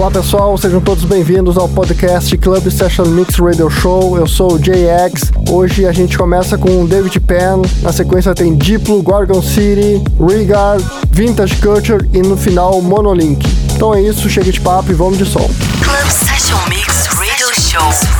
Olá pessoal, sejam todos bem-vindos ao podcast Club Session Mix Radio Show. Eu sou o JX. Hoje a gente começa com David Penn, na sequência tem Diplo, Gorgon City, Regard, Vintage Culture e no final Monolink. Então é isso, chega de papo e vamos de som. Club Session Mix Radio Show.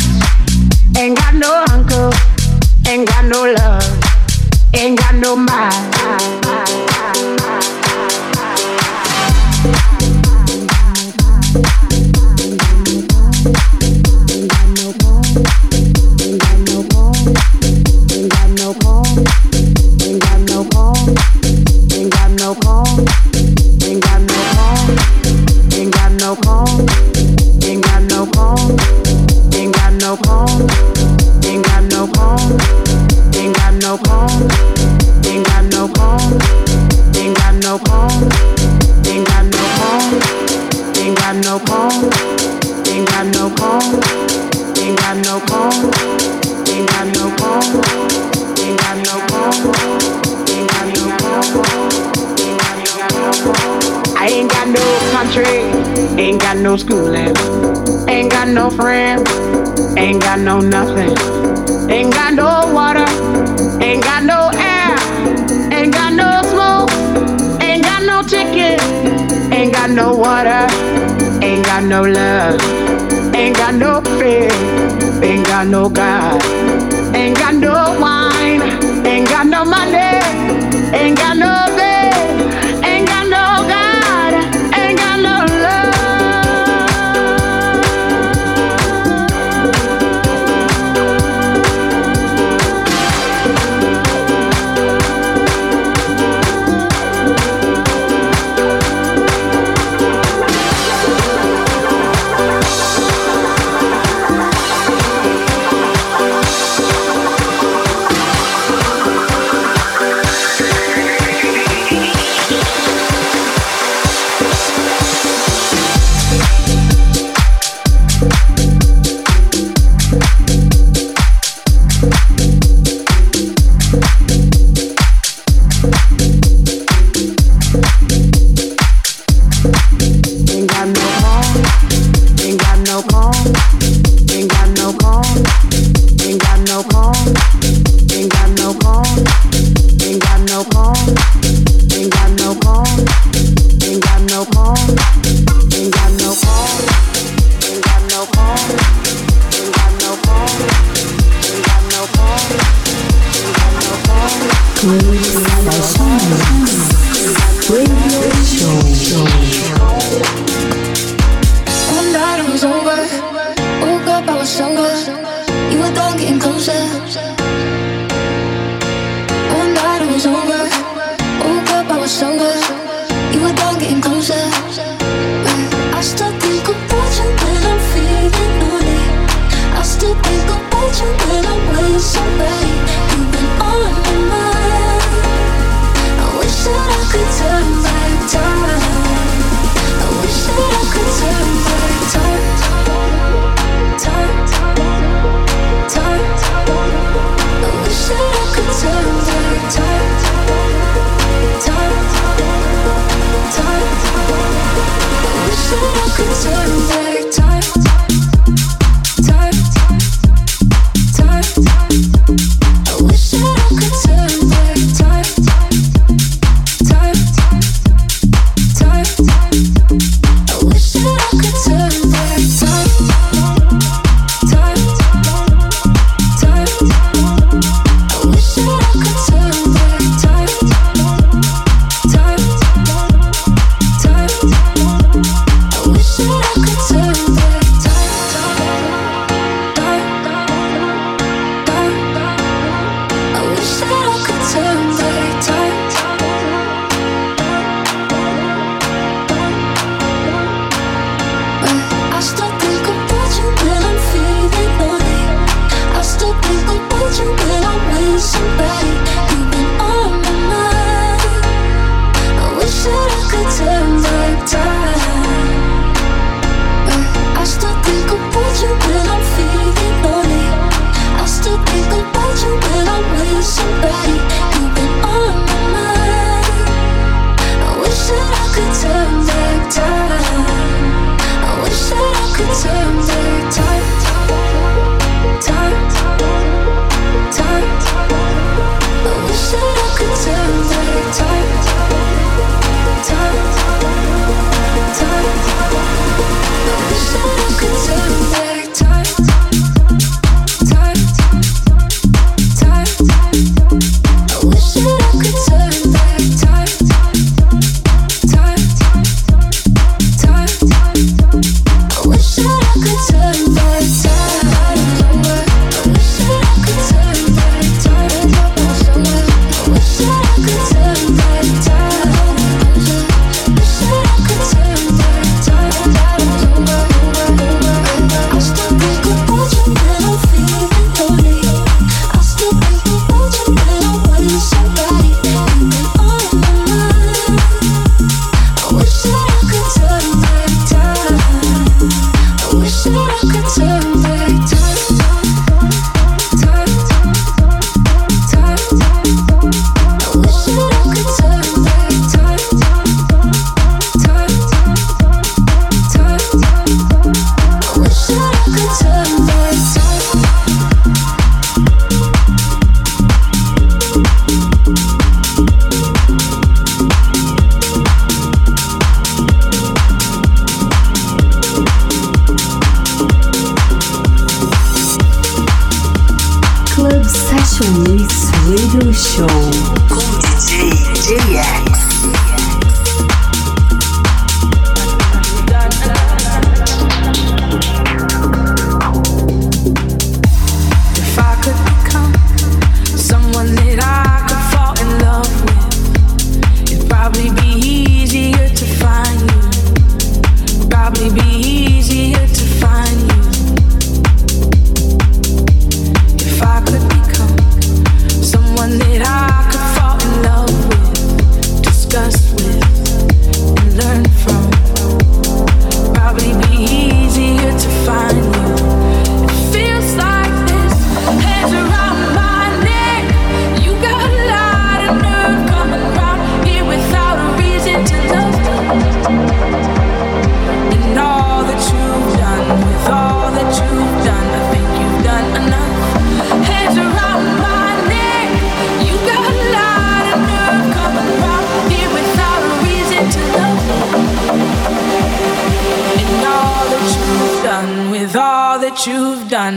Ain't got no uncle, ain't got no love, ain't got no mind. Ain't got no schooling, ain't got no friends, ain't got no nothing, ain't got no water, ain't got no air, ain't got no smoke, ain't got no ticket, ain't got no water, ain't got no love, ain't got no faith, ain't got no God, ain't got no wine, ain't got no money, ain't got no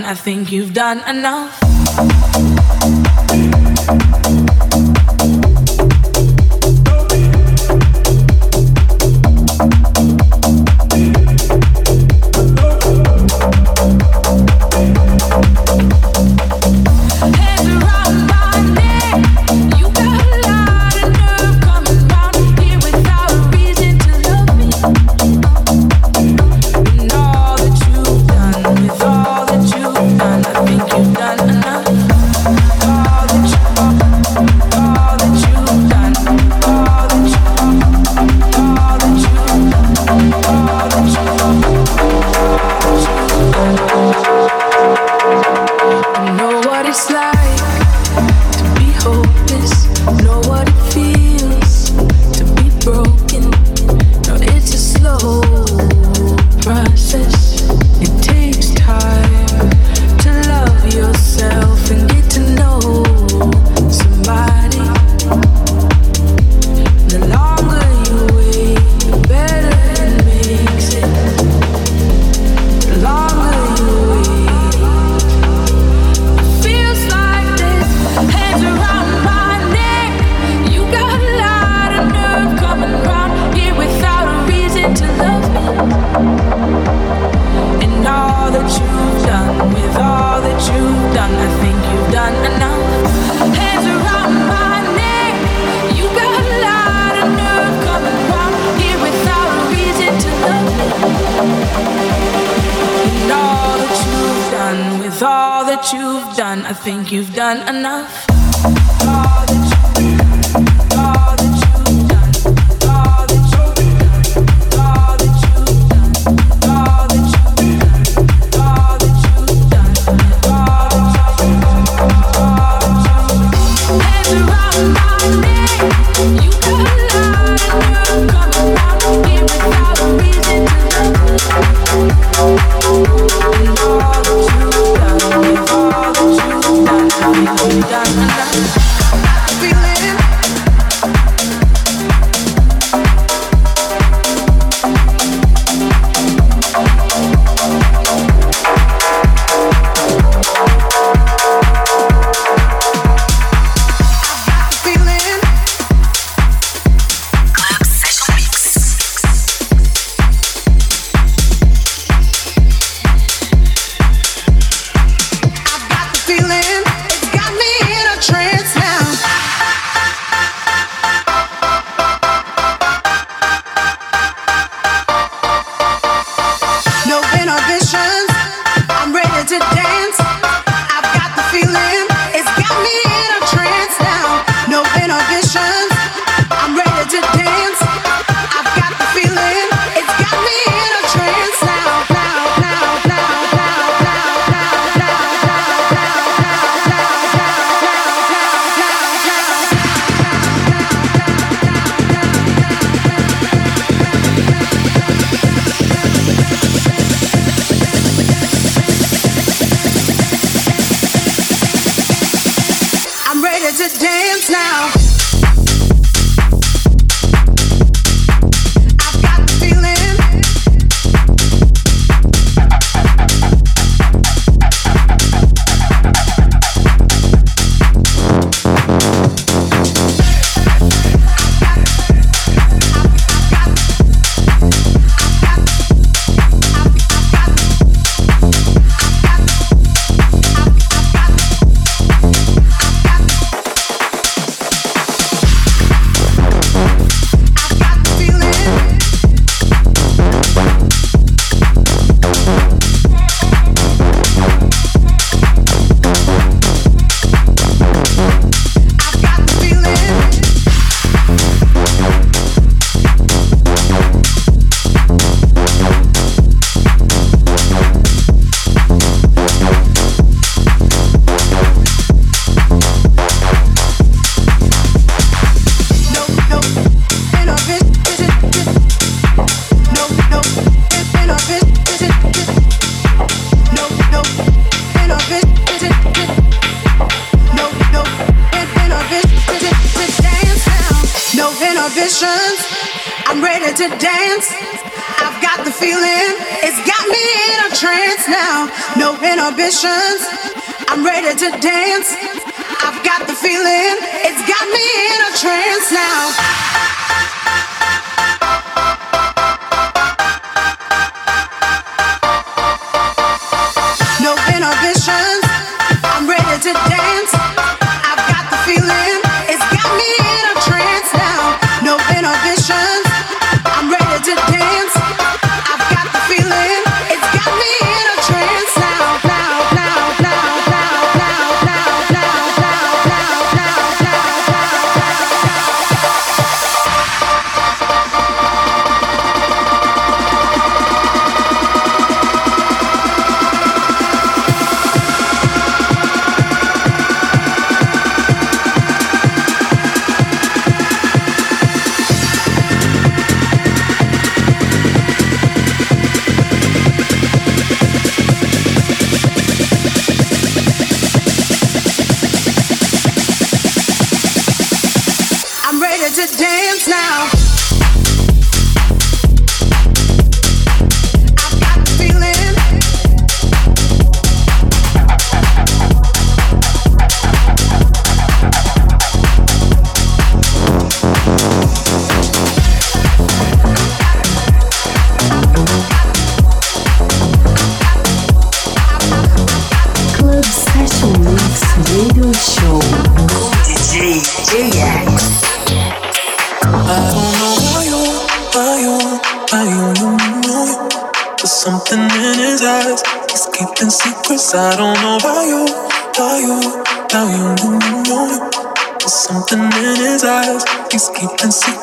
I think you've done enough. trance now, no inhibitions. I'm ready to dance. I've got the feeling, it's got me in a trance now.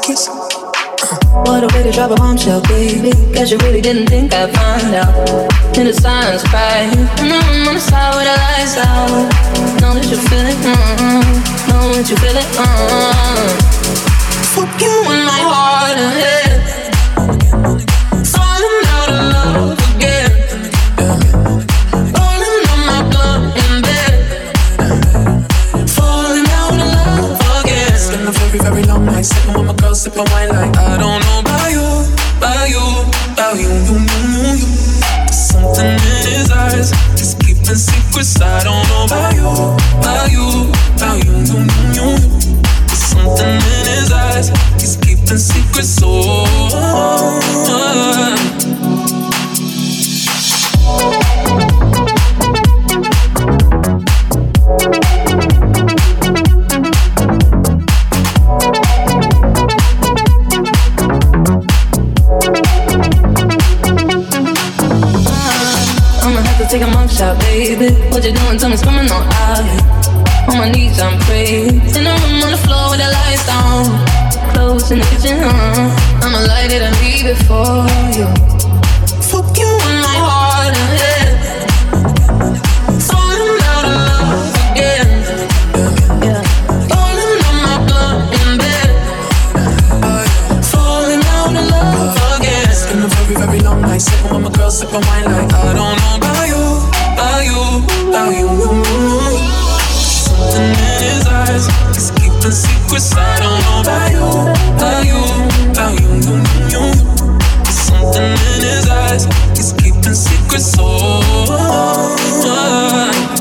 Secrets. What a way to drop a bombshell, baby. Guess you really didn't think I'd find out. In the silence, cry. And I'm on the side with the lights out. Know that you feel it, mm-hmm. Know that you feel it, mm-hmm. Fuck you in my heart and head. My like I don't know about you, about you, about you, you, you, you. There's something in his eyes. He's keeping secrets. I don't know about you, about you, about you, you, you, you, you. There's something in his eyes. He's keeping secrets. Oh. Take a mugshot, baby. What you doing? Tell me, coming on out. On my knees, I'm praying. In the room on the floor with the lights down. Clothes in the kitchen, huh? I'ma light it and leave it for you. Fuck you in my heart and head. Falling out of love again. Yeah. Falling on my blood in bed. Falling out of love again. It's a very, very long night. Sipping with my girl, sipping wine like I don't know about you. you. Something in his eyes. He's keeping secrets. I don't know about you, about you, about you, you, you. Something in his eyes. He's keeping secrets. Oh. I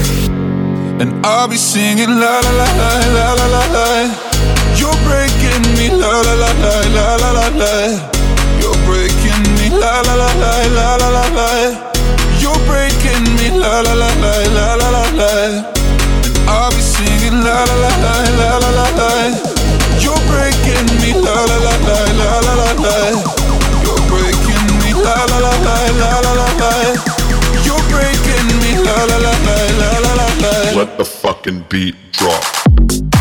And I'll be singing la la la la la la la la. You're breaking me la la la la la la la la. You're breaking me la la la la la la la la. You're breaking me la la la la la la la la. I'll be singing la la la la la la la la. You're breaking me la la la la la la la la. Let the fucking beat drop.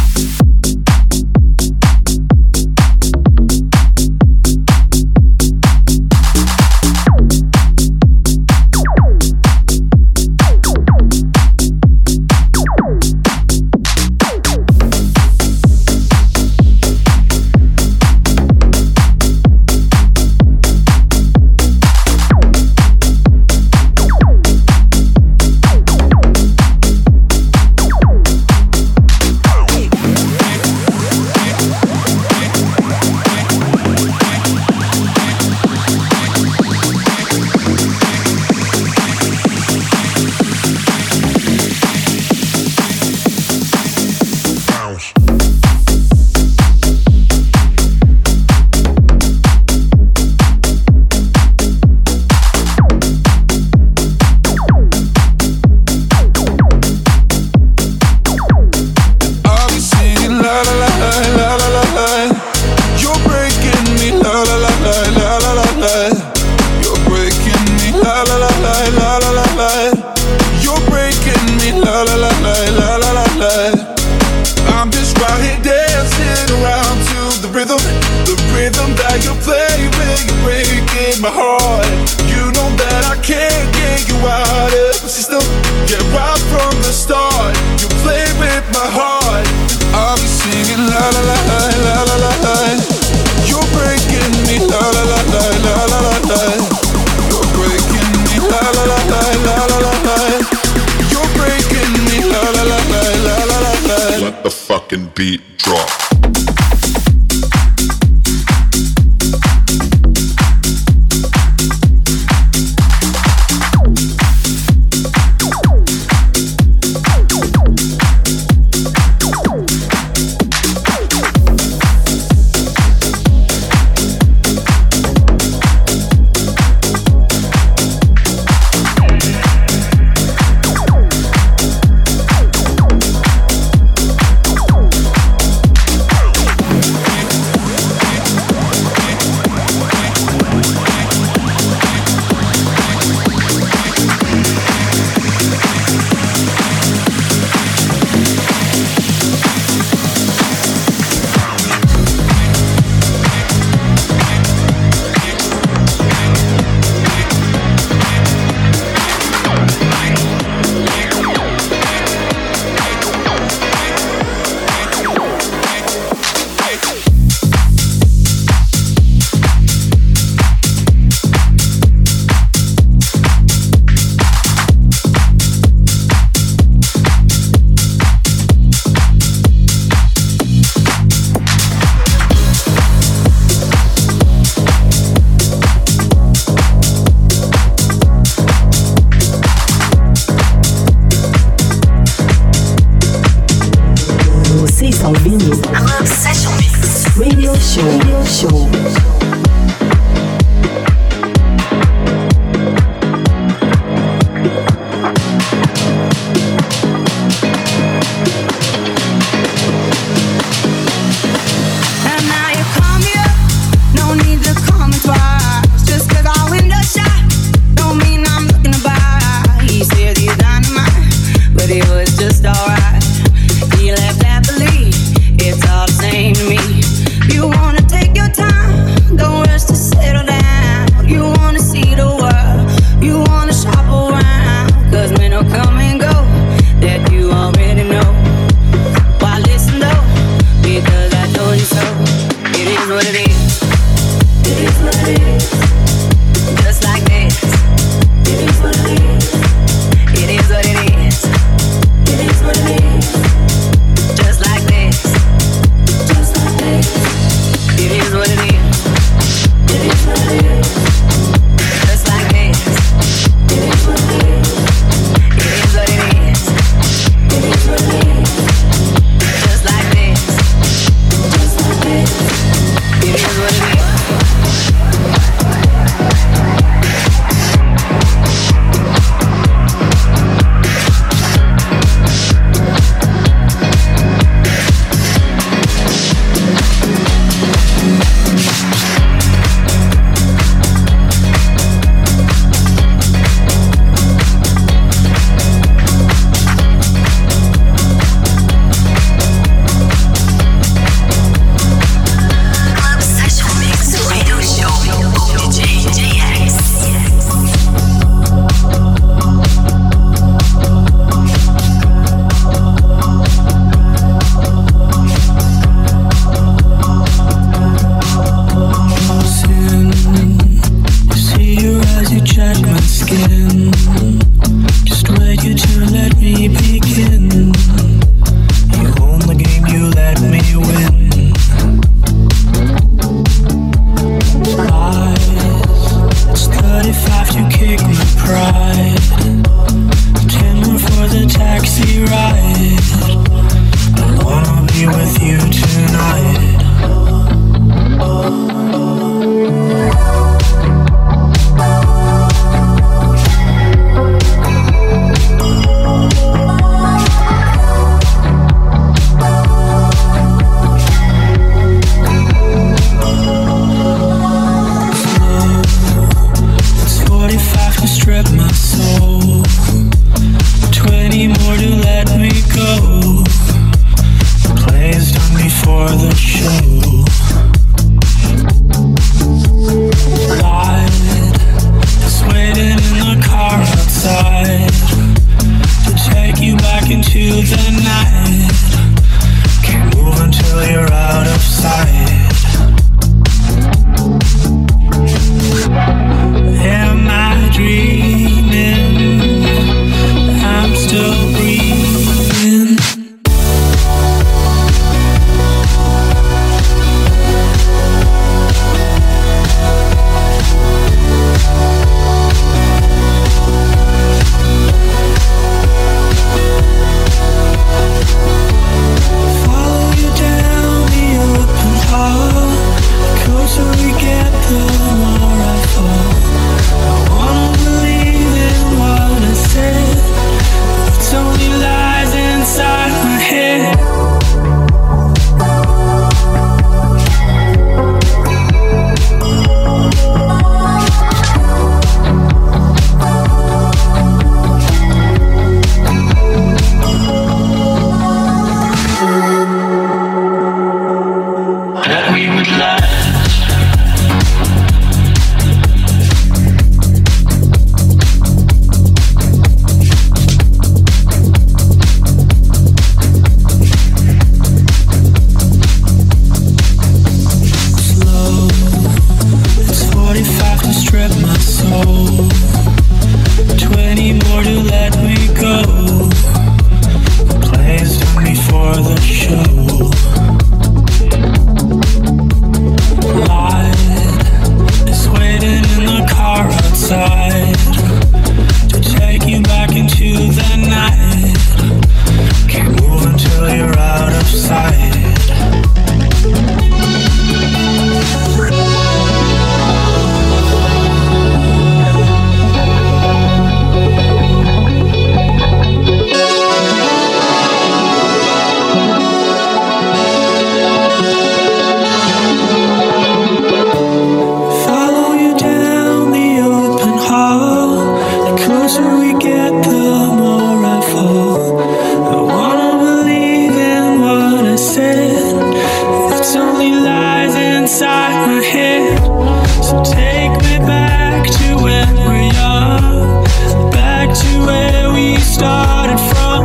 started from.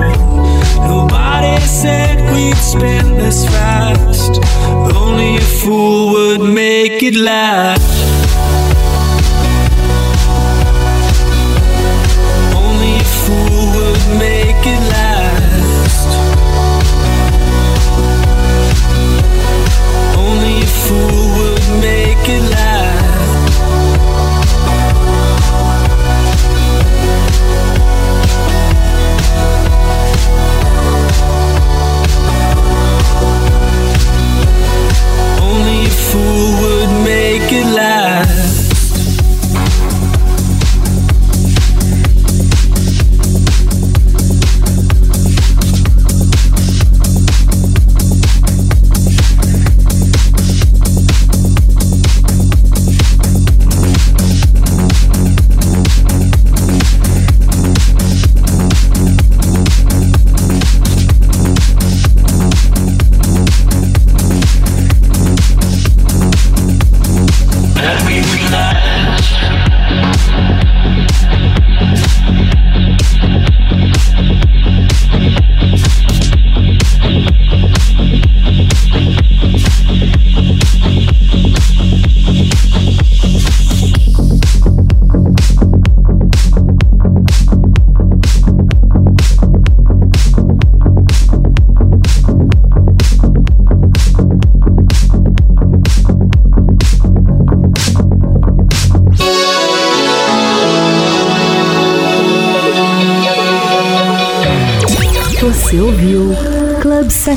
Nobody said we'd spin this fast. Only a fool would make it last.